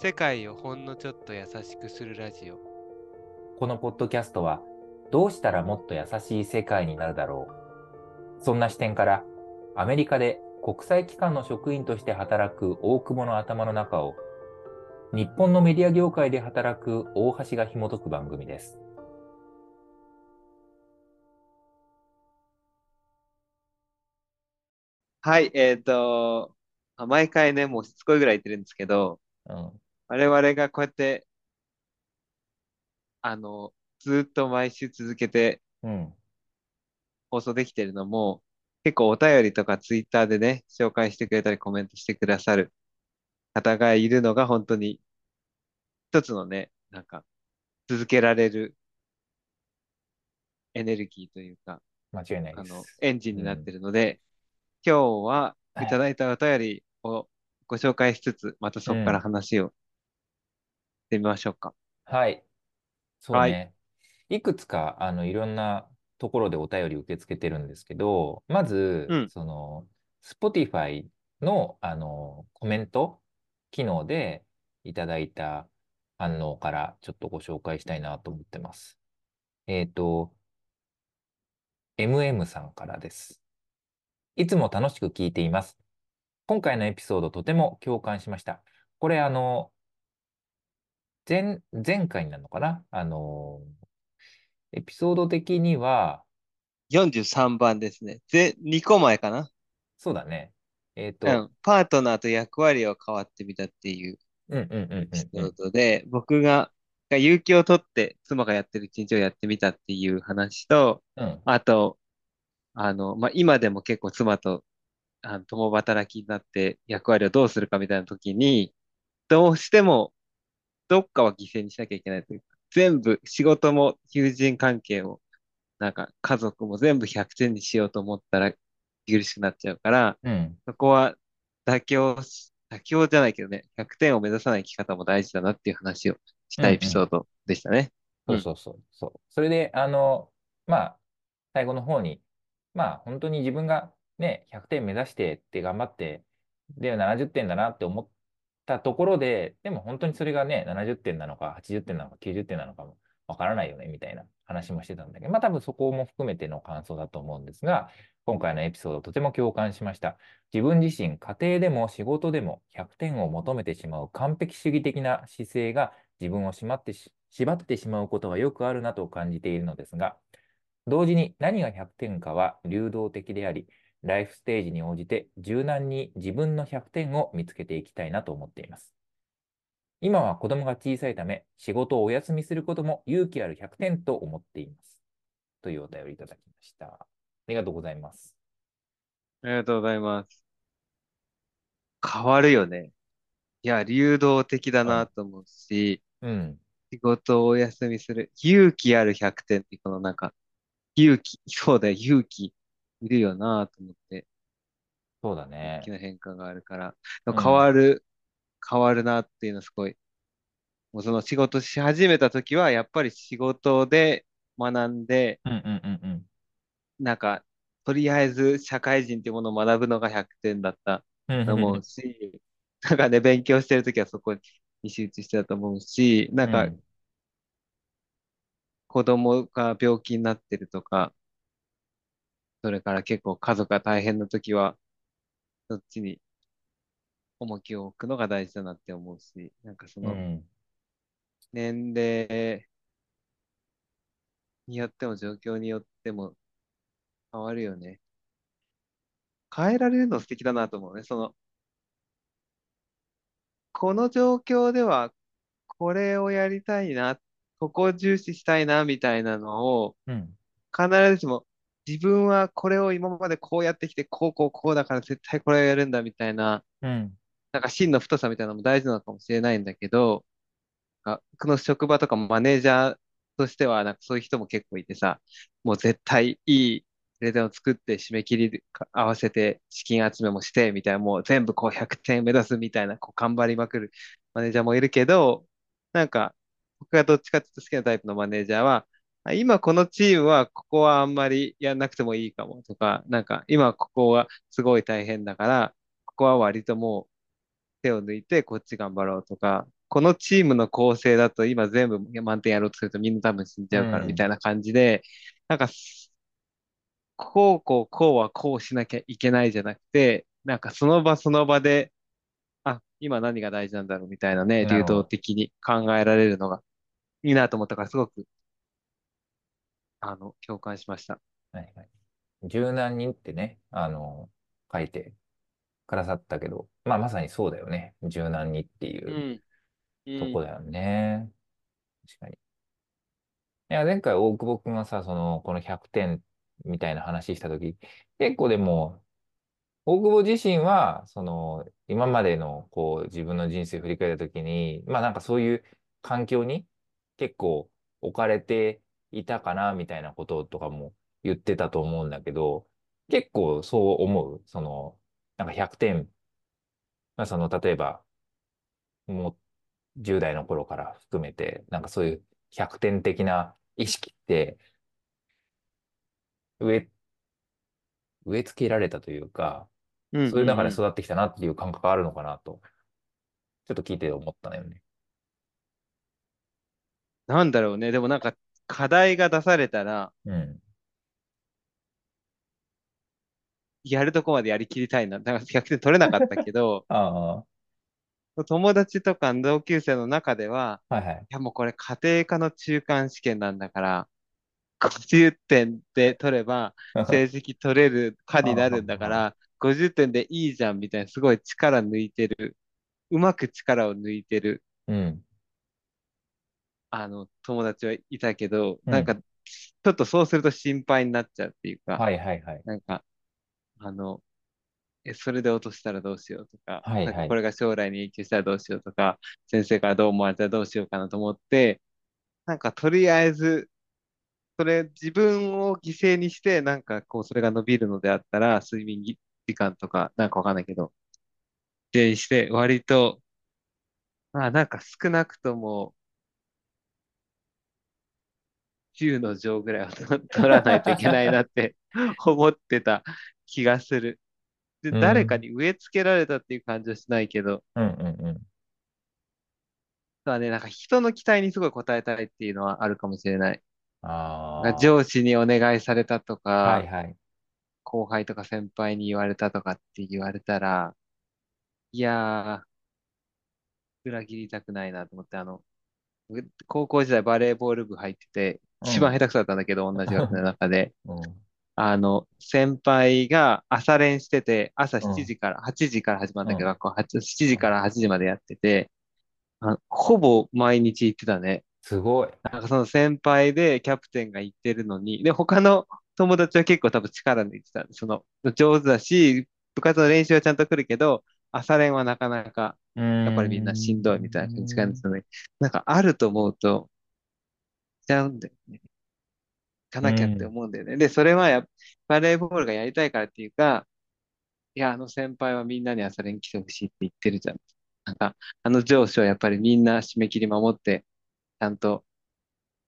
世界をほんのちょっと優しくするラジオこのポッドキャストはどうしたらもっと優しい世界になるだろうそんな視点からアメリカで国際機関の職員として働く大久保の頭の中を日本のメディア業界で働く大橋が紐解く番組です。はいえっ、とあ毎回ねもうしつこいぐらい言ってるんですけどうん。我々がこうやってあのずっと毎週続けてうん。放送できてるのも結構お便りとかツイッターでね紹介してくれたりコメントしてくださる方がいるのが本当に一つのねなんか続けられるエネルギーというか間違いないあの。エンジンになってるので、今日ははいいただいたお便りをご紹介しつつ、またそこから話をしてみましょうか。はい。そうはね。いくつか、あの、いろんなところでお便り受け付けてるんですけど、まず、うんその、Spotify の、あの、コメント機能でいただいた反応からちょっとご紹介したいなと思ってます。えっと、MM さんからです。いつも楽しく聞いています。今回のエピソードとても共感しました。これ、あの、前、前回になるのかな？あの、エピソード的には、43番ですね。で、2個前かな？そうだね。えっと、うん。パートナーと役割を変わってみたっていううんうんうんエピソードで、僕が、が有給を取って妻がやってる一日をやってみたっていう話と、うんあと、あの、まあ、今でも結構妻と、あの、共働きになって役割をどうするかみたいな時に、どうしても、どっかは犠牲にしなきゃいけないというか、全部、仕事も友人関係も、なんか家族も全部100点にしようと思ったら苦しくなっちゃうから、うんそこは妥協し、妥協じゃないけどね、100点を目指さない生き方も大事だなっていう話をしたエピソードでしたね。そうそうそうそう。それで、あの、まあ、最後の方に、まあ、本当に自分がね、100点目指してって頑張って、で、70点だなって思ったところで、でも本当にそれがね、70点なのか、80点なのか、90点なのかもわからないよね、みたいな話もしてたんだけど、まあ多分そこも含めての感想だと思うんですが、今回のエピソードとても共感しました。自分自身、家庭でも仕事でも100点を求めてしまう完璧主義的な姿勢が自分を縛って縛ってしまうことがよくあるなと感じているのですが、同時に何が100点かは流動的であり、ライフステージに応じて柔軟に自分の100点を見つけていきたいなと思っています。今は子供が小さいため、仕事をお休みすることも勇気ある100点と思っています。というお便りいただきました。ありがとうございます。ありがとうございます。変わるよね。いや、流動的だなと思うし、うん。仕事をお休みする。勇気ある100点って、このなんか、勇気、そうだよ、勇気いるよなと思って、そうだね大き。な変化があるから、うん変わる、変わるなっていうのはすごい。もうその仕事し始めた時は、やっぱり仕事で学んで、うんうんうんうん。なんか、とりあえず社会人っていうものを学ぶのが100点だったうんと思うし、なんかね、勉強してる時はそこに集中してたと思うし、なんかうん子供が病気になってるとか、それから結構家族が大変な時は、そっちに重きを置くのが大事だなって思うし、なんかそうのん年齢によっても状況によっても変わるよね。変えられるの素敵だなと思うね。その、この状況ではこれをやりたいな、ここを重視したいな、みたいなのを、うん必ずしも自分はこれを今までこうやってきて、こうこうこうだから絶対これをやるんだみたいな、うん。なんか芯の太さみたいなのも大事なのかもしれないんだけど、あこの職場とかマネージャーとしては、なんかそういう人も結構いてさ、もう絶対いいプレゼンを作って締め切り合わせて資金集めもしてみたいな、もう全部こう100点目指すみたいな、こう頑張りまくるマネージャーもいるけど、なんか僕がどっちかっていうと好きなタイプのマネージャーは、あ今このチームはここはあんまりやんなくてもいいかもとか、なんか今ここはすごい大変だから、ここは割ともう手を抜いてこっち頑張ろうとか、このチームの構成だと今全部満点やろうとするとみんな多分死んじうゃうからみたいん。な感じで、なんか、こうこうこうはこうしなきゃいけないじゃなくて、なんかその場その場で、あ、今何が大事なんだろうみたいなね、流動。的に考えられるのがいいなと思ったからすごく、あの、共感しました。はいはい。柔軟にってね、あの、書いてくださったけど、まあまさにそうだよね。柔軟にっていううん、うん、とこだよね。確かに。いや、前回大久保くんがさ、その、この100点みたいな話したとき、結構でも、大久保自身は、その、今までの、こう、自分の人生を振り返ったときに、まあなんかそういう環境に結構置かれていたかな、みたいなこととかも言ってたと思うんだけど、結構そう思う。その、なんか100点、まあその、例えば、もう10代の頃から含めて、なんかそういう100点的な意識って植え、植え付けられたというか、うん、うん、そういう中でうん。育ってきたなっていう感覚があるのかなと、ちょっと聞いて思ったのよね。なんだろうね。でもなんか、課題が出されたら、うん。やるとこまでやりきりたいな。だから100点取れなかったけど、あ友達とか同級生の中では、あ、はいはい。いやもうこれ家庭科の中間試験なんだから、50点で取れば成績取れる科あになるんだかあ、ら、50点でいいじゃんみたいな、すごい力抜いてる。うまく力を抜いてる、うん、あの、友達はいたけど、うん。なんか、ちょっとそうすると心配になっちゃうっていうか、はいはいはい。なんか、あの、え、それで落としたらどうしようとか、はいはい。これが将来に影響したらどうしようとか、先生からどう思われたらどうしようかなと思って、なんかとりあえず、それ自分を犠牲にして、なんかこう、それが伸びるのであったら、睡眠時間とか、なんかわかんないけど、犠牲にして、割と、まあなんか少なくとも10の乗ぐらいはと取らないといけないなって 思ってた気がする。で、うん、誰かに植え付けられたっていう感じはしないけど、うん、うん、うん。ただね、なんか人の期待にすごい応えたいっていうのはあるかもしれない。あ上司にお願いされたとあ、はいか、はい。後輩とか先輩に言われたとかって言われたら、いやー、裏切りたくないなと思って、あの、高校時代バレーボール部入ってて、一番うん。下手くそだったんだけど、同じ学年の中で。うん、あの、先輩が朝練してて、朝7うん、時から、8時から始まるんだけど、うん。学校8 7時から8時までやってて、あ、ほぼ毎日行ってたね。すごい。なんかその先輩でキャプテンが言ってるのに、で、他の友達は結構多分力抜いてた。その、上手だし、部活の練習はちゃんと来るけど、朝練はなかなか、やっぱりみんなしんどいみたいな感じがすん。るので、なんかあると思うと、しちゃうんだよね。行かなきゃってうん。思うんだよね。で、それはや、バレーボールがやりたいからっていうか、いや、あの先輩はみんなに朝練来てほしいって言ってるじゃん。なんか、あの上司はやっぱりみんな締め切り守って、ちゃんと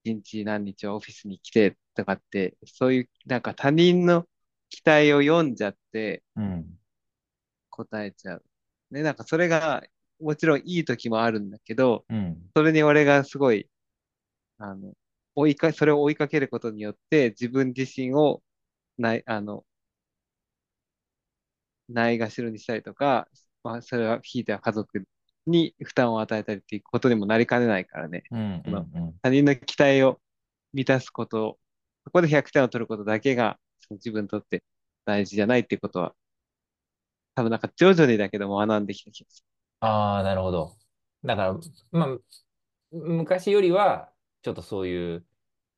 一日何日はオフィスに来てとかって、そういう、なんか他人の期待を読んじゃってうん。答えちゃう。ね、なんかそれが、もちろんいい時もあるんだけど、うん。それに俺がすごい、あの、追いか、それを追いかけることによって自分自身をない、あの、ないがしろにしたりとか、まあ、それはひいては家族に負担を与えたりっていうことにもなりかねないからね。うん。うん。うん。他人の期待を満たすこと、そこで100点を取ることだけがその自分にとって大事じゃないっていうことは、多分なんか徐々にだけども学んできた気がすああ、なるほど。だから、まあ、昔よりは、ちょっとそういう、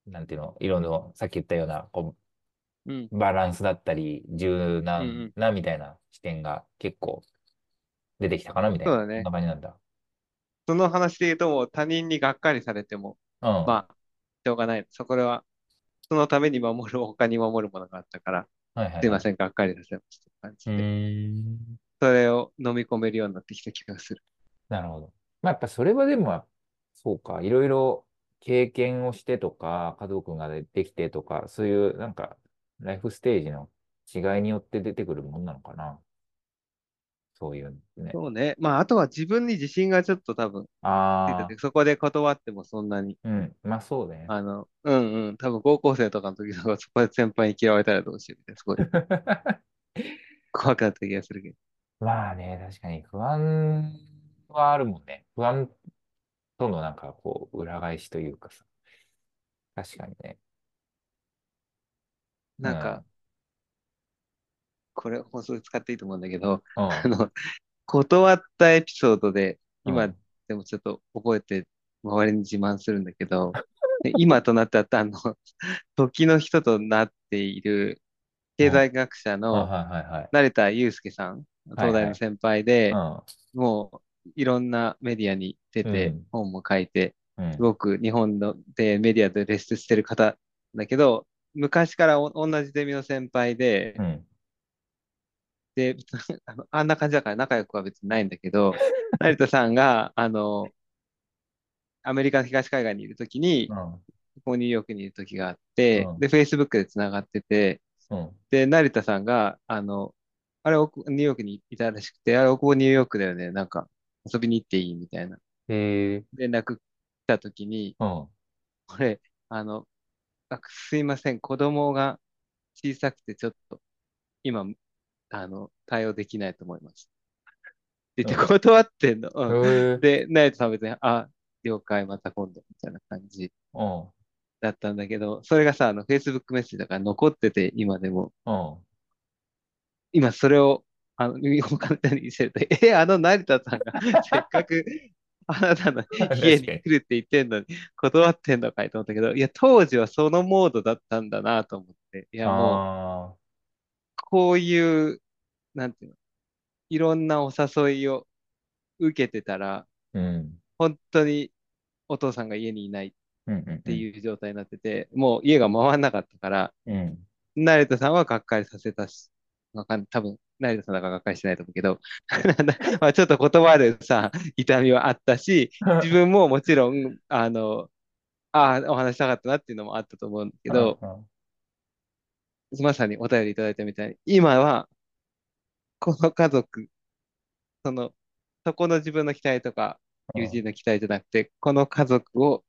なんていうの、いろいろ、さっき言ったような、こる。うん、う、バランスだったり、柔うん、う軟ん。なみたいな視点が結構出てきたかなみたいな、そんそうだね。な感じなんだ。その話で言うともう他人にがっかりされても、うん。まあ、しょうがない。そこは、そのために守る、他に守るものがあったから、はいはいはい。すいません、がっかりさせましたって感うじで。それを飲み込めるようになってきた気がする。なるほど。まあ、やっぱそれはでも、そうか、いろいろ経験をしてとか、家族がでできてとか、そういうなんか、ライフステージの違いによって出てくるもんなのかな。そういうのね。そうね。まあ、あとは自分に自信がちょっと多分あそこで断ってもそんなに、うん。まあそうね。あの、うんうん、多分高校生とかの時とかそこで先輩に嫌われたらどうしようみたいな、すごい 怖かった気がするけど。まあね、確かに不安はあるもんね。不安とのなんかこう、裏返しというかさ。確かにね。うなんか、ん。これ放送で使っていいと思うんだけど、うん。あの、断ったエピソードで、今うん。でもちょっと覚えて、周りに自慢するんだけど、で今となっては、あの、時の人となっている経うん。済学者あ、の。成田悠介さん。東大の先輩で、うもういろんなメディアに出て、ん。本も書いて、すうん。ごく日本のでメディアで露出してる方だけど、昔からお同じゼミの先輩で、うん。で、あんな感じだから仲良くは別にないんだけど、成田さんが、あの、アメリカの東海岸にいるときに、うん。ここニューヨークにいるときがあって、うん。で、Facebook で繋がってて、うん。で、成田さんが、あの、あれ、奥ニューヨークにいたらしくて、あれ、ここニューヨークだよね。なんか、遊びに行っていいみたいなへえ。連絡来たときに、うん。これ、あの、あすいません、子供が小さくてちょっと、今、あの、対応できないと思います。って言ってうん。断ってんの。で、ナイトさんは別に、あ、了解、また今度、みたいな感じうん。だったんだけど、それがさ、あの、Facebook メッセージだから残ってて、今でも。うん。今それを、あの、他の人に見せると、え、あの成田さんが せっかく あなたの家にに。来るって言ってんのに、断ってんのかいと思ったけど、いや、当時はそのモードだったんだなと思って。いや、もう。こういう、なんていうの、いろんなお誘いを受けてたら、うん。本当にお父さんが家にいないっ。ていう状態になってて、もう家が回んなかったから、うん。成田さんはがっかりさせたし、わかん多分、成田さんだからがっかりしてないと思うけど、まあちょっと断るさ、痛みはあったし、自分ももちろん、あの、ああ、お話したかったなっていうのもあったと思うんだけうん。ど、うん。まさにお便りいただいたみたいに、今は、この家族、その、そこの自分の期待とか、友人の期待じゃなくて、この家族を、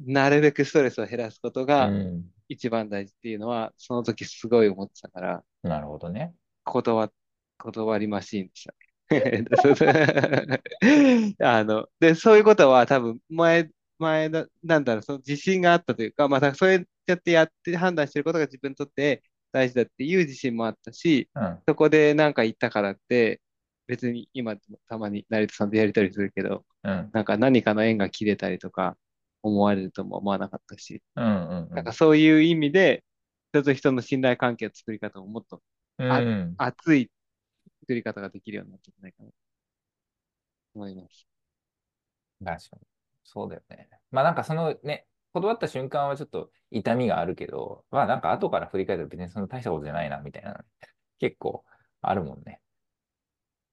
なるべくストレスを減らすことうがん。一番大事っていうのは、その時すごい思ってたから、なるほどね。断、断りマシーンでした あの、で、そういうことは多分前、前だ、なんだろう、その自信があったというか、またそうやってやって判断してることが自分にとって大事だっていう自信もあったし、うん。そこでなんか言ったからって、別に今たまに成田さんとやりたりするけど、うん。なんか何かの縁が切れたりとか思われるとも思わなかったし、うん。うん。なんかそういう意味で、人と人の信頼関係の作り方ももっとうあん。熱い作り方ができるようになってんじゃないかなと思います。確かに。そうだよね。まあなんかそのね、断った瞬間はちょっと痛みがあるけど、まあなんか後から振り返ると別にその大したことじゃないなみたいな、結構あるもんね。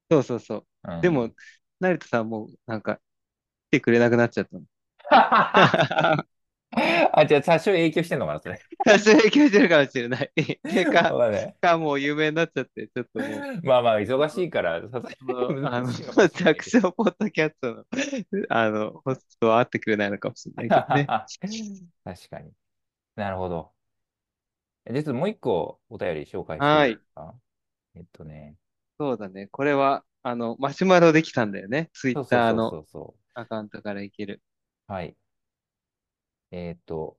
そうそうそう。でも、うん。成田さんもなんか来てくれなくなっちゃったの。あ、じゃあ多少影響してんのかな、それ。多少影響してるかもしれない。でか、そうだね。かもう有名になっちゃって、ちょっともまあまあ、忙しいから、さすがう、にあの。弱小ポッドキャストの、あの、ホストは会ってくれないのかもしれないけどね。確かに。なるほど。実はもう一個お便り紹介していいはい。ですか？えっとね。そうだね。これは、あの、マシュマロできたんだよね。ツイッターのアカウントからいける。う。はい。えっと、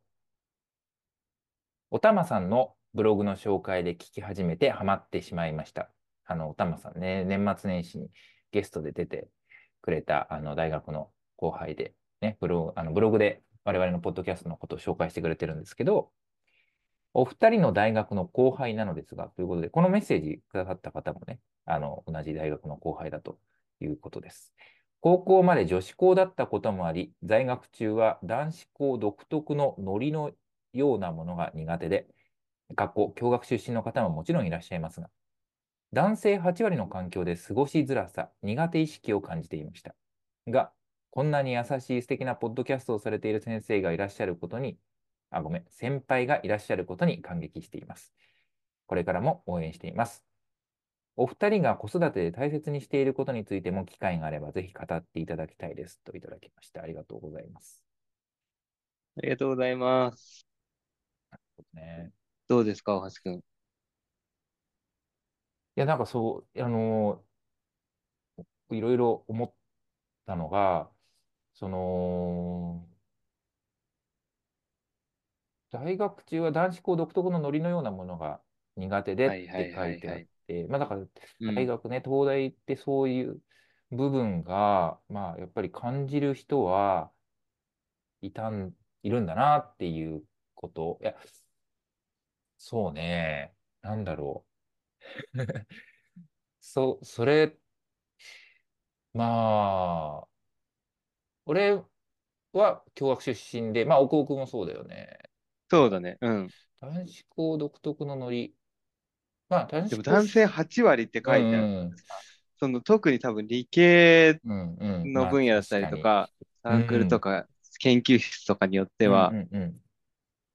おたまさんのブログの紹介で聞き始めてハマってしまいました。あの、おたまさんね、年末年始にゲストで出てくれたあの大学の後輩で、ね、ブログ、あのブログで我々のポッドキャストのことを紹介してくれてるんですけど、お二人の大学の後輩なのですが、ということで、このメッセージくださった方もね、あの、同じ大学の後輩だということです。高校まで女子校だったこともあり、在学中は男子校独特のノリのようなものが苦手で、学校、共学出身の方ももちろんいらっしゃいますが、男性8割の環境で過ごしづらさ、苦手意識を感じていました。が、こんなに優しい素敵なポッドキャストをされている先生がいらっしゃることに、あ、ごめん、先輩がいらっしゃることに感激しています。これからも応援しています。お二人が子育てで大切にしていることについても機会があればぜひ語っていただきたいですといただきましてありがとうございます。ありがとうございます。ね、どうですか、大橋くん。いや、なんかそう、あのいろいろ思ったのが、その、大学中は男子校独特のノリのようなものが苦手でって書いてあっまあだからうん。大学ね、東大ってそういう部分が、まあやっぱり感じる人はいたん、いるんだなっていうこと。いや、そうね、なんだろう。そ、それ、まあ、俺は共学出身で、まあ、お高くもそうだよね。そうだね。うん。男子校独特のノリ。まあ、男でも男性し、8割ってう書いてあるんうん、さ、その特に多分理系うん、うん、のまあ、分野だった。りとか、サうークルとん、か研究室とかによっうん、うては、ん、うん。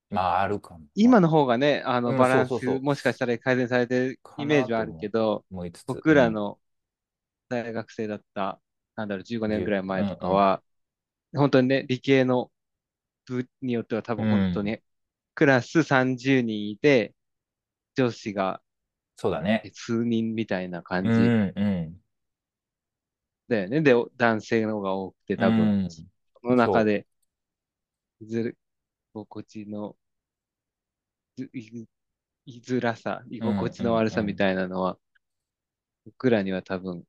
まあ、あるかも。今の方がね、あのうん、バランス。もしかしたら改善されてるかイメージはあるけど、僕らの大学生だった、なんだろう、15年ぐ10、らいう前とん、うん、かは、本当にね、理系の部によっては多う分本当ん。に、クラス30人いて、女子がそうだね。数人みたいなう感じん、うん、だよね。で、男性の方が多くてう多分、ん。その中そで、ずる、居心地の、ずい、居づらさ、居う。うん、心地のうん、うん。悪さみたいなのは、僕らには多分、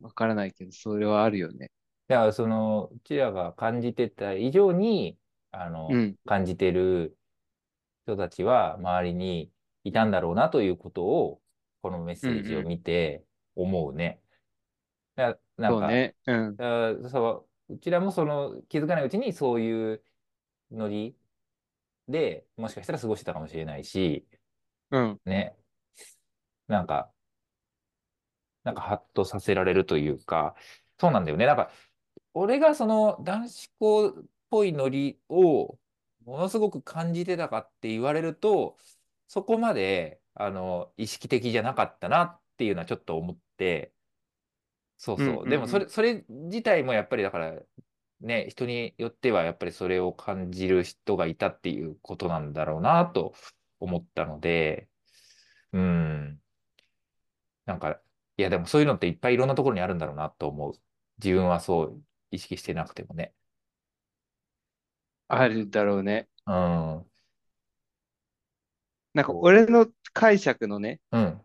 わからないけど、それはあるよね。だから、その、うちらが感じてた以上に、あうの、ん、感じてる人たちは周りにいたんだろうなということを、このメッうん、セージをうん。見て思うね。だなんか、うちらもその気づかないうちにそういうノリでもしかしたら過ごしてたかもしれないし、うん、ね、なんか、なんかハッとさせられるというか、そうなんだよね。なんか、俺がその男子校っぽいノリをものすごく感じてたかって言われると、そこまで、あの、意識的じゃなかったなっていうのはちょっと思って、そううん、そう。でもうん、それ、それ自体もやっぱりだから、ね、人によってはやっぱりそれを感じる人がいたっていうことなんだろうなと思ったので、うん。なんか、いやでもそういうのっていっぱいいろんなところにあるんだろうなと思う。自分はそう意識してなくてもね。あるだろうね。うん。なんか、そ俺の解釈のね、う。うん。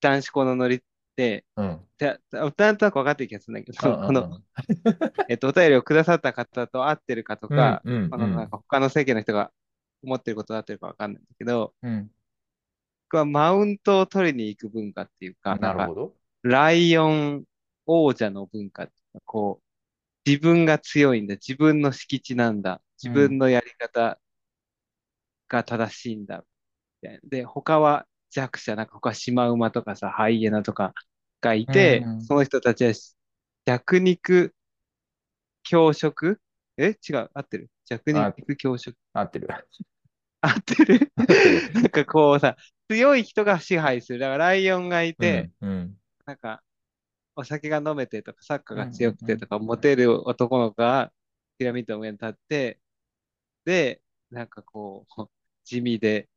男子校のノリって、うん。でなんとなく分かってる気がするんだけど、この。えっと、お便りをくださった方と合ってるかとうんか、うんこのなんうん。か他の世間の人が思ってることだってるか分かんないんだけど、うん。僕はマウントを取りに行く文化っていうか、なるほど。ライオン王者の文化っていうか、こう、自分が強いんだ、自分の敷地なんだ、うん。自分のやり方が正しいんだ、みたいな。で、他は弱者、なんか他シマウマとかさ、ハイエナとかがいうて、ん。その人たちは弱肉強食？え？違う、合ってる弱あ、肉強食 合ってる。合ってる？なんかこうさ、強い人が支配する。だからライオンがいうて、ん。うん。なんかお酒が飲めてとか、サッカーうん。うが強ん。うん。くてとか、モテる男の子がピラミッドの上に立って、で、なんかこう、地味で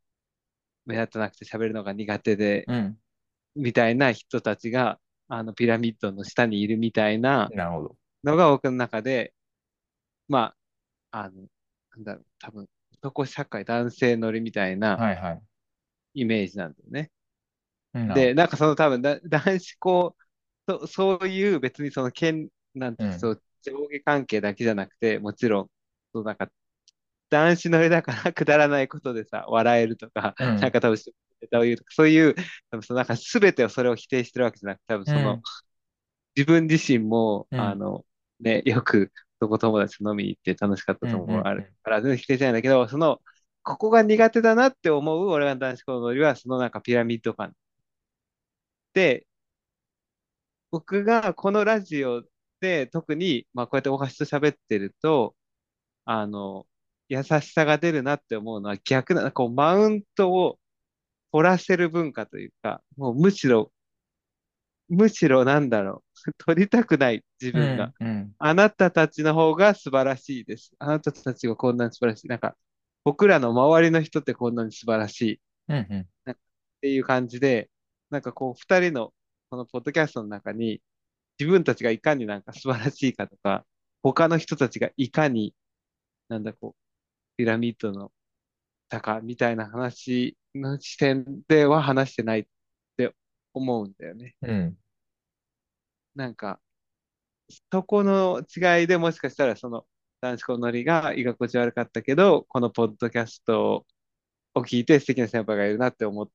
目立たなくて喋るのが苦手で、うん。みたいな人たちが、あのピラミッドの下にいるみたいな。のが僕の中で、まあ、あの、なんだろう、多分、男社会、男性乗りみたいな。イメージなんだよね。で、ど。なんかその多分だ、男子校、そ、そういう別にその権、なんていううん。う、上下関係だけじゃなくて、もちろん、そうなんか、男子乗りだからくだらないことでさ、笑えるとか、うん。なんか多分、ネタを言うとか、そういう、多分そのなんか全てをそれを否定してるわけじゃなくて、多分うその、ん。自分自身も、うん。あの、ね、よく、男友達と飲みに行って楽しかったうん。ところあうん。るから、全然否定じゃないんだけど、その、ここが苦手だなって思う俺が男子校のノリは、そのなんかピラミッド感で、僕がこのラジオで特に、まあこうやってお箸と喋ってると、あの、優しさが出るなって思うのは逆な、こうマウントを取らせる文化というか、もうむしろむしろなんだろう。取りたくない、自う分が。ん、うん、あなたたちの方が素晴らしいです。あなたたちがこんなに素晴らしい。なんか、僕らの周りの人ってこんなに素晴らしい。うん、うん。っていう感じで、なんかこう、二人のこのポッドキャストの中に、自分たちがいかになんか素晴らしいかとか、他の人たちがいかに、なんだこう、ピラミッドの坂みたいな話の視点では話してないって思うんだよね。うん。なんか、そこの違いでもしかしたらその男子校のりが居心地悪かったけど、このポッドキャストを聞いて素敵な先輩がいるなって思っ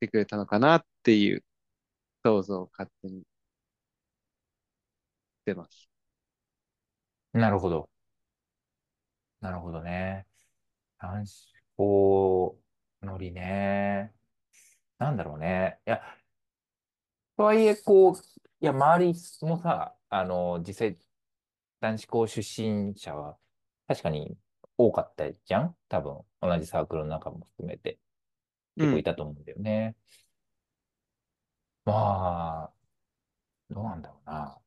てくれたのかなっていう想像を勝手にしてます。なるほど。なるほどね。男子校のりね。なんだろうね。いや、とはいえ、こう、いや、周りもさ、あの、実際、男子校出身者は確かに多かったじゃん？多分、同じサークルの中も含めて。結構い、たと思うんだよね。まあ、どうなんだろうな。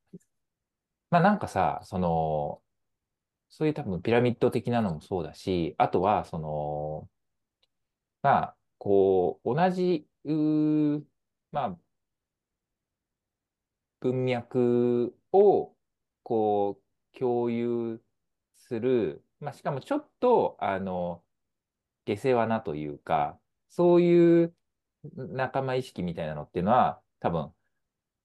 まあなんかさ、その、そういう多分ピラミッド的なのもそうだし、あとは、その、まあ、こう、同じ、まあ、文脈を、こう、共有する、まあ、しかもちょっと、あの、下世話なというか、そういう仲間意識みたいなのっていうのは、多分、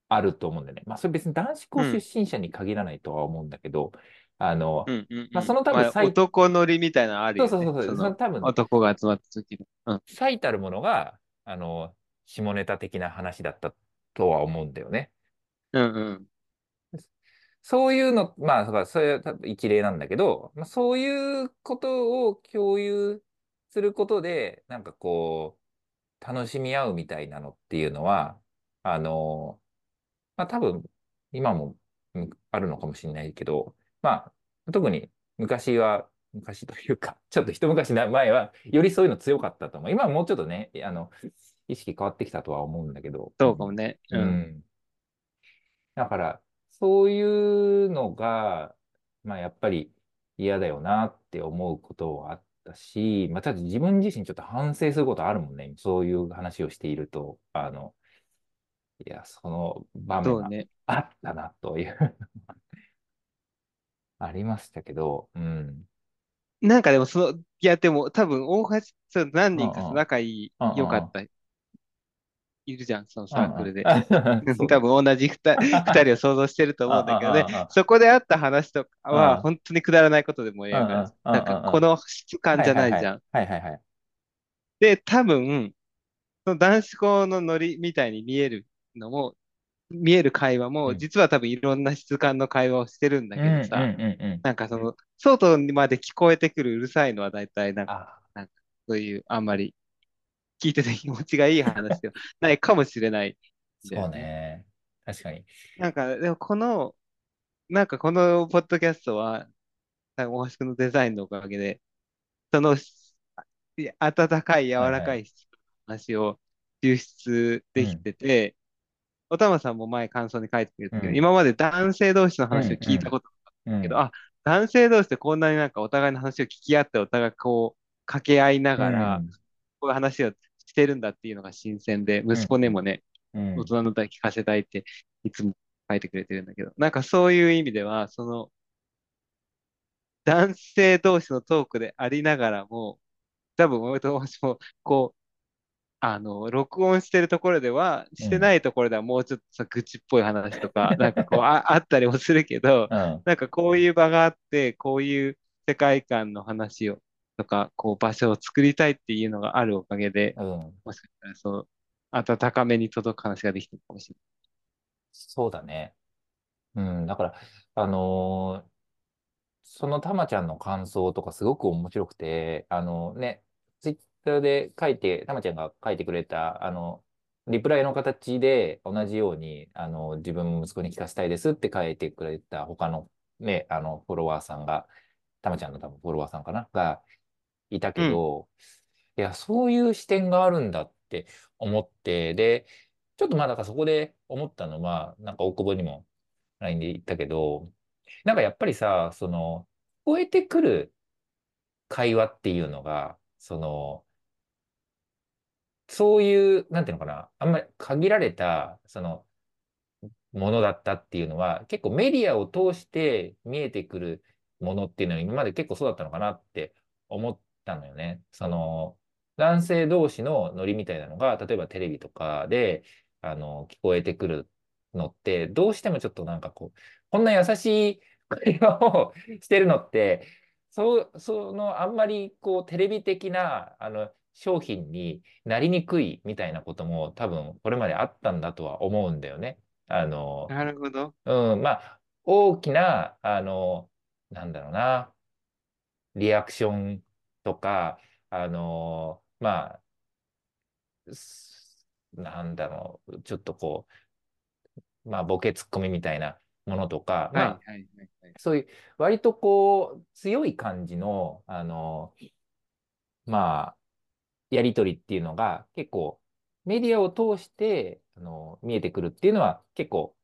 あると思うんだよね。まあ、それ別に男子校出うん、身者に限らないとは思うんだけど、あの、うん、うん、うまあ、そん。の多分まあ、最、男乗りみたいなのあるそうよね。そうそうそう、その多分、男が集まった時の。うん、最たるものが、あの、下ネタ的な話だったとは思うんだよね。うん、うん。そういうの、まあ、それは多分一例なんだけど、まあ、そういうことを共有することで、なんかこう、楽しみ合うみたいなのっていうのは、あの、まあ多分、今もうんあるのかもしれないけど、まあ、特に昔は、昔というか、ちょっと一昔前は、よりそういうの強かったと思う。今はもうちょっとね、あの、意識変わってきたとは思うんだけど、うん。そうかもね。ううん。んだから、そういうのが、まあ、やっぱり嫌だよなって思うことはあったし、まあ、ただ自分自身ちょっと反省することあるもんね。そういう話をしていると、あの、いや、その場面が。あったなというありましたけど、うん。なんかでも、その、いや、でも、多分、大橋、その何人かさうんうん。仲いい、うんうん。良かった、いるじゃん、その。サークルで。そうね。多分、同じ二 二人を想像してると思うんだけどね。そこであった話とかは、本当にくだらないことで盛りうん上がる。うんなんか、うん。この質感じゃ。ないじゃん。はいはいはい。で、多分、その男子校のノリみたいに見えるのも、見える会話も、うん。実は多分いろんな質感の会話をしてるんだけどさ。なんかその、外にまで聞こえてくるうるさいのは大体なんか、あ、なんかそういう、あんまり聞いてて気持ちがいい話では ないかもしれないそうよね。ね。確かに。なんか、でもこの、なんかこのポッドキャストは、なんか大橋くんのデザインのおかげで、その、温かい、柔。らかい話を抽出できうん。てて、おたまさんも前感想に書いてくれたけど、うん。今まで男性同士の話を。聞いたことなかったけど、うん。あ、男性同士でこんなになんかお互いの話を聞き合って、お互いこう、掛け合いなうがら、ん。こういう話をしてるんだっていうのが新鮮で、息うん。子にもね、うん。大人の歌聞かせたいっていつも書いてくれてるんだけど、なんかそういう意味では、その男性同士のトークでありながらも、多分俺と私も、こう、あの、録音してるところでは、してうん。ないところではもうちょっとさ、愚痴っぽい話とか、なんかこう、あ、あったりもするけど、うん。なんかこういう場があって、こういう世界観の話を、とか、こう場所を作りたいっていうのがあるおかげで、うん。もしかしたらそう、温かめに届く話ができてるかもしれそうだね。うん。だから、あのーそのたまちゃんの感想とかすごく面白くて、あのね、ツイッターで書いて、たまちゃんが書いてくれた、あの、リプライの形で同じように、あの、自分も息子に聞かせたいですって書いてくれた他のね、あの、フォロワーさんが、たまちゃんの多分フォロワーさんかながいたけない。ど、いや、そういう視点があるんだって思って、で、ちょっとまあ、だからそこで思ったのは、なんか大久保にも LINE で言ったけど、なんかやっぱりさ、その、聞こえてくる会話っていうのが、その、そういう、なんていうのかな、あんまり限られた、その、ものだったっていうのは、結構メディアを通して見えてくるものっていうのは今まで結構そうだったのかなって思ったのよね。その、男性同士のノリみたいなのが、例えばテレビとかで、あの、聞こえてくるのって、どうしてもちょっとなんかこう、こんな優しい会話をしてるのって、そ、その、あんまりこう、テレビ的な、あの、商品になりにくいみたいなことも多分これまであったんだとは思うんだよね。あの、なるほど。うん、まあ、大きな、あの、なんだろうな、リアクションとか、あの、まあ、すなんだろう、ちょっとこう、まあ、ボケツッコミみたいなものとか、まはい、あ、はい、はい。はいそういう割とこう、強い感じの、あの、まあ、やりとりっていうのが結構メディアを通してあの見えてくるっていうのは結構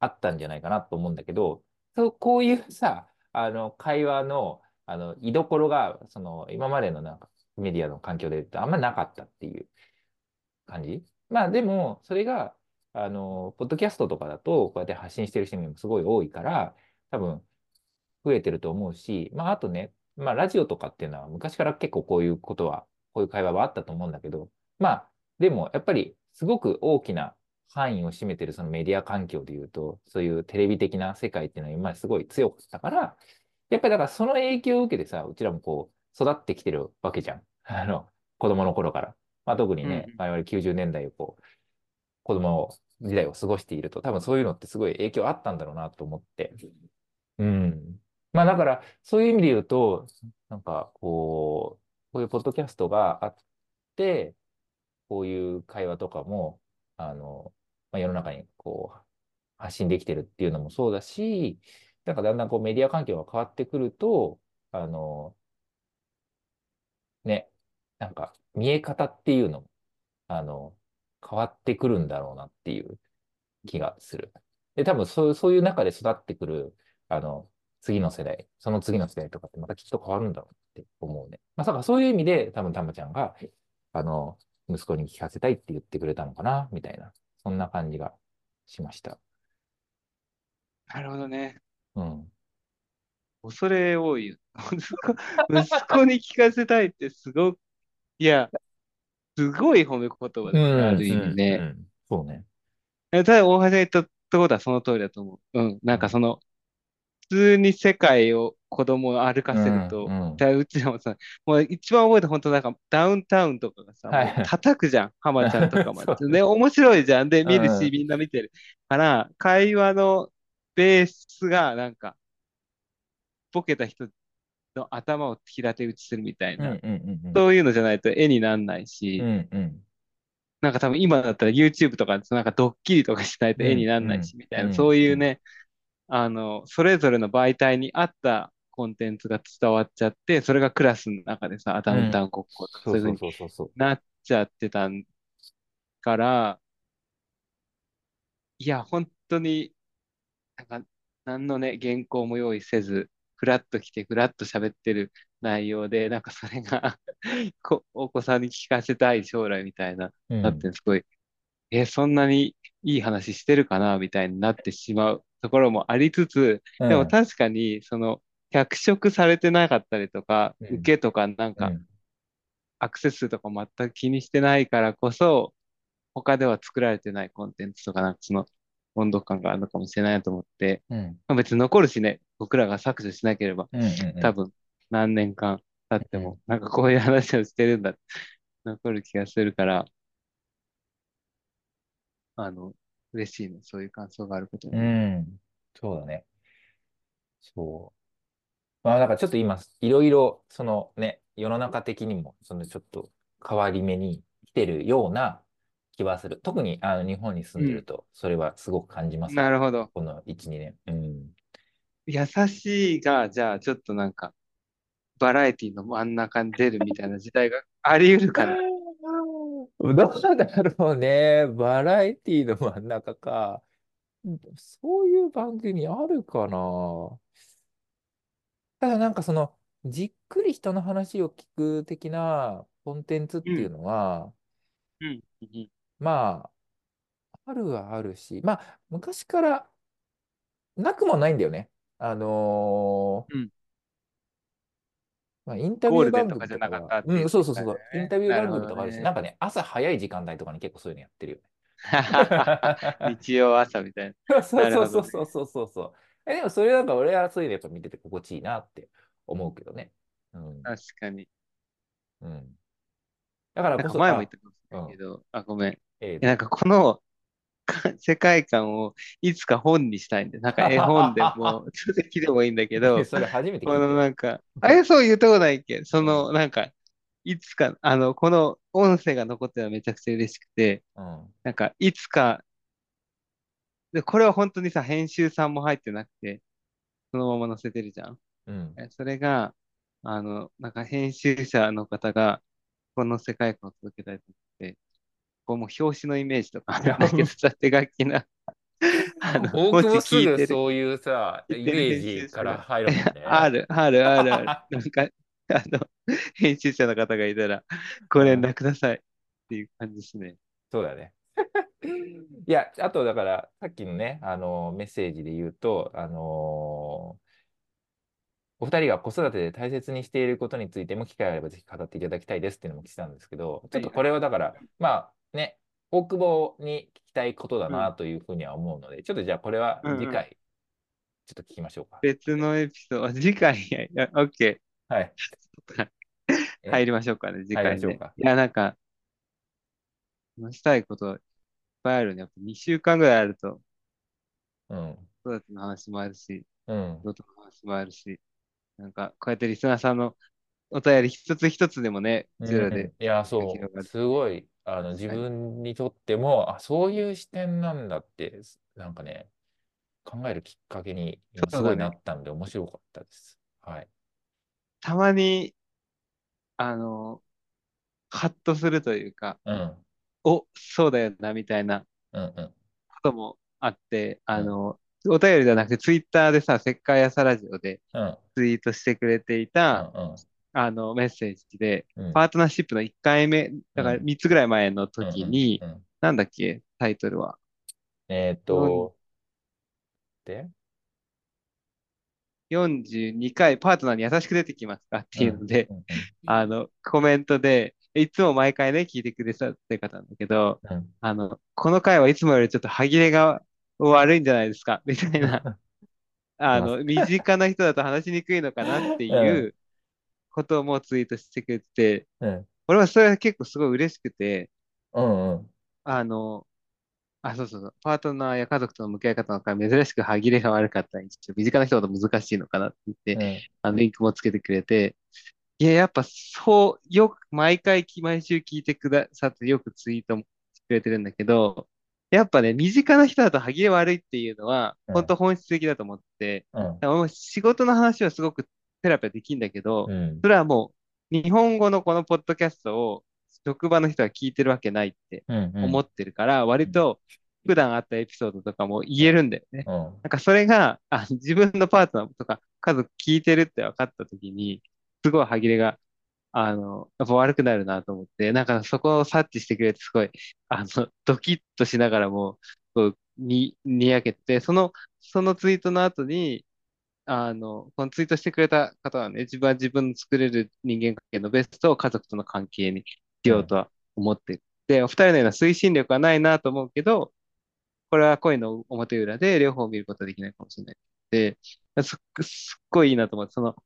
あったんじゃないかなと思うんだけど、そうこういうさ、あの会話のあの居所がその今までのなんかメディアの環境で言うとあんまなかったっていう感じ。まあでも、それが、あの、ポッドキャストとかだと、こうやって発信してる人もすごい多いから、多分、増えてると思うし、まあ、あとね、まあ、ラジオとかっていうのは、昔から結構こういうことは、こういう会話はあったと思うんだけど、まあ、でも、やっぱり、すごく大きな範囲を占めてるそのメディア環境でいうと、そういうテレビ的な世界っていうのは今すごい強かったから、やっぱりだからその影響を受けてさ、うちらもこう、育ってきてるわけじゃん。あの、子供の頃から。まあ、特にね、うん我々90年代をこう、子供時代を過ごしていると、多分そういうのってすごい影響あったんだろうなと思って。うん。まあだから、そういう意味で言うと、なんかこう、こういうポッドキャストがあって、こういう会話とかも、あの、まあ、世の中にこう、発信できてるっていうのもそうだし、なんかだんだんこうメディア環境が変わってくると、あの、ね、なんか見え方っていうのも、あの、変わってくるんだろうなっていう気がする。で、多分そういう、そういう中で育ってくる、あの、次の世代、その次の世代とかってまたきっと変わるんだろうって思うね。まあ、だからそういう意味で、多分たまちゃんが、あの、息子に聞かせたいって言ってくれたのかな、みたいな、そんな感じがしました。なるほどね。うん。恐れ多いよ。息子、に聞かせたいってすごく、いや、すごい褒め言葉だね、ある意味うん、ね。うんそうね。えただ、大橋が言ったところはその通りだと思う。うん。なんかその、普通に世界を子供を歩かせると、うんうんだうちらもさ、もう一番覚えて本当なんかダウンタウンとかがさ、はい叩くじゃん。浜ちゃんとかも。そうね、面白いじゃん。で、見るし、うんみんな見てる。から、会話のベースが、なんか、ボケた人の頭を平手打ちするみたいうん、うな、ん、うん、うん。そういうのじゃないと絵にならないし、うん、うん。なんか多分今だったら YouTube とかなんかドッキリとかしないと絵にならないし、うんみたいな、うんそういうね、あの、それぞれの媒体に合ったコンテンツが伝わっちゃって、それがクラスの中でさ、ダウンタウン国交とかそういうふうにそうそうそうそう。なっちゃってたから、いや、本当に、なんか、何のね、原稿も用意せず、フラッと来て、フラッと喋ってる内容で、なんかそれが こお子さんに聞かせたい将来みたいな、うん。だってすごい、え、そんなにいい話してるかなみたいになってしまうところもありつつ、うん。でも確かに、その、脚色されてなかったりとか、うん受けとかなんか、うんアクセス数とか全く気にしてないからこそ、他では作られてないコンテンツとか、なんかその温度感があるのかもしれないなと思って、うんまあ、別に残るしね、僕らが削除しなければ、うんうん多分何年間経っても、なんかこういう話をしてるんだ、残る気がするから、あの、嬉しいね、そういう感想があることに。うん。そうだね。そう。まあ、だからちょっと今、いろいろ、そのね、世の中的にも、そのちょっと変わり目に来てるような気はする。特にあの日本に住んでると、それはすごく感じます。なるほど。この1、2年。うん。優しいが、じゃあちょっとなんか、バラエティの真ん中に出るみたいな時代があり得るかな。どうだろうね。バラエティの真ん中か。そういう番組あるかな。ただなんかその、じっくり人の話を聞く的なコンテンツっうん、ていうのは、うん、うん、まあ、あるはあるし、まあ、昔からなくもないんだよね。あのーうん。まあ、インタビュー番組とかは、じゃなかうん、そうそうそうそう、イン。タビュー番組とかあるし、なん。かね、朝早い時間帯とかに結構そういうのやってるよね。日曜朝みたいな。そう。そうそうそうそうそう。え、でもそれなんか俺はそういうのやっぱ見てて心地いいなって思うけどね。うん。確かに。うん。だからこそ、前も言っあ、たかもしうん。れないけど、あ、ごめん。ええ、え、なんかこのか 世界観をいつか本にしたいんで、なんか絵本でも、書籍でもいいんだけど、それ初めてこの。なんか、あれそう言ったことないっけそうん。の、なんか、いつか、あの、この音声が残ってるのはめちゃくちゃ嬉しくて、うん。なんか、いつか、で、これは本当にさ、編集さんも入ってなくて、そのまま載せてるじゃん。うん。えそれが、あの、なんか編集者の方が、この世界観を届けたいと思って、こうもう表紙のイメージとかあるんだけどさ、手書きな、あの、大久保すぐそういうさ、イメージから入るもんあね。る、ある、ある、ある。なんか、あの、編集者の方がいたら、ご連うん、絡くださいっていう感じですね。そうだね。いや、あとだから、さっきのね、あのメッセージで言うと、あのお二人が子育てで大切にしていることについても機会があればぜひ語っていただきたいですっていうのも来てたんですけど、ちょっとこ。れはだから、まあね、大久保に聞きたいことだうん。なというふうには思うので、ちょっとじゃあこれはうんうん。次回、ちょっと聞きましょうか。別のエピソード、次回、OK。はい。え 入りましょうかね、次入りま回ね。しょうか。いや、なんか、話したいことぱいあるね。やっぱ2週間ぐらいあると、うん。子育ての話もあるし、うん。仕事の話もあるし、なんか、こうやってリスナーさんのお便り一つ一つでもね、うちらでうん。いや、がそう。すごい、あの、自。分にとっても、あ、そういう視点なんだって、なんかね、考えるきっかけに今すごいな。ったんで面白かったです。はい。たまに、あの、ハッとするというか、うん。お、そうだよな、みたいなうん。うん。こともあって、うん。あの、お便りじゃなくて、ツイッターでさ、せっかい朝ラジオでうん。ツイートしてくれていうん。た、うん。あの、メッセージで、うん。パートナーシップの1回目、だからうん。3つぐらい前のうん。時に、うん。なんだっけ、タイトルは？えーっ4と、で、42回パートナーに優しく出てきますか？っうん。ていうので、うん。うん。あの、コメントで、いつも毎回ね、聞いてくださってる方なんだけど、うん。あの、この回はいつもよりちょっと歯切れが悪いんじゃないですか？みたいな。あの、身近な人だと話しにくいのかなってうん。いう こともツイートしてくれてて、うん。俺はそれは結構すごい嬉しくて、うん。うん。あの、あ、そうそうそう。パートナーや家族との向き合い方の回、珍しく歯切れが悪かったり、ちょっと身近な人ほど難しいのかなって言って、うん。あの、リンクもつけてくれて、いや、やっぱそう、よく、毎回き、毎週聞いてくださってよくツイートもしてくれてるんだけど、やっぱね、身近な人だと歯切れ悪いっていうのは、うん。本当本質的だと思って、う仕事の話はすごくペラペラできるんだけど、うん。それはもう、日本語のこのポッドキャストを職場の人が聞いてるわけないって。思ってるから、割と普段あったエピソードとかも言えるんだよね。うん。なんかそれが、あ、自分のパートナーとか家族聞いてるって分かった時に、すごい歯切れがあの、やっぱ悪くなるなと思って、なんかそこを察知してくれて、すごい、あの、ドキッとしながらも、こう、に、にやけて、その、そのツイートの後に、あの、このツイートしてくれた方はね、自分は自分の作れる人間関係のベストを家族との関係にし。ようとは思っていて、お二人のような推進力はないなと思うけど、これは恋の表裏で両方見ることはできないかもしれない。で、すっすっごいいいなと思って、その、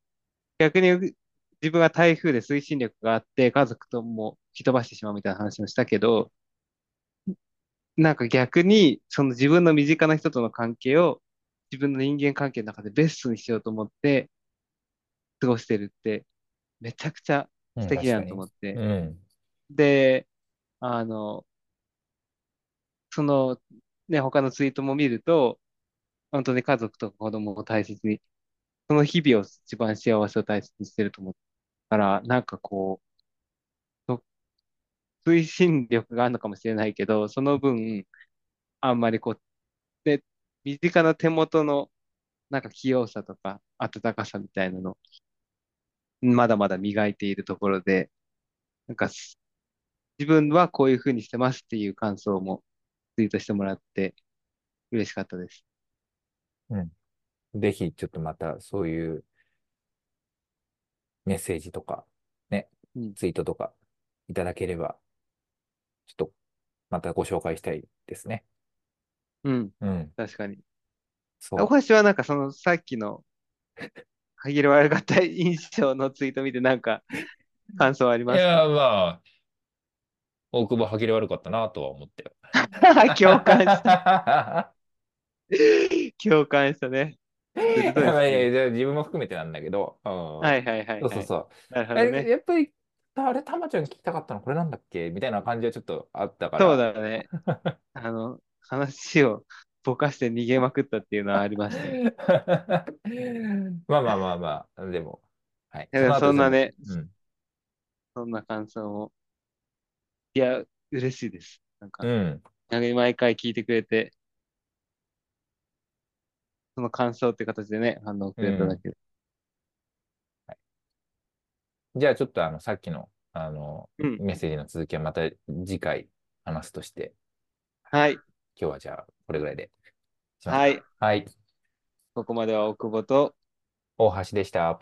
逆に自分は台風で推進力があって、家族とも吹き飛ばしてしまうみたいな話もしたけど、なんか逆に、その自分の身近な人との関係を自分の人間関係の中でベストにしようと思って過ごしてるって、めちゃくちゃうん。素敵だなと。思って。うん。で、あの、その、ね、他のツイートも見ると、本当に家族と子供を大切に、その日々を一番幸せを大切にしてると思うから、なんかこう、推進力があるのかもしれないけど、その分、あんまりこう、で、身近な手元のなんか器用さとか温かさみたいなの、まだまだ磨いているところで、なんか自分はこういうふうにしてますっていう感想もツイートしてもらって嬉しかったです。うん。ぜひ、ちょっとまたそういうメッセージとか、ね、うん。ツイートとかいただければ、ちょっとまたご紹介したいですね。うん。うん。確かに。大そ橋はなんかそのさっきの 限り悪かった印象のツイート見てなんか感想ありう。いや、ますか？まあ、大久保歯切れ悪かったなとは思ってよ。共感した。共感したね。自分も含めてなんだけど、うん。はいはいはいはい。そうそうそう。なるほどえ、ね。やっぱり、あれ、たまちゃん聞きたかったの？これなんだっけ？みたいな感じはちょっとあったかそうら。だね。あの、話をぼかして逃げまくったっていうのはありましたよ。まあまあまあまあ、でも、はい。そそんなね、うん。そんな感想も。いや、嬉しいです。なんか、うん。毎回聞いてくれて、その感想って形でね、反応くうん。れただけで。はいじゃあちょっとあの、さっきの、あの、うん。メッセージの続きはまた次回話すとして、はい。今日はじゃあこれぐらいで。はい。はい。ここまでは奥保と、大橋でした。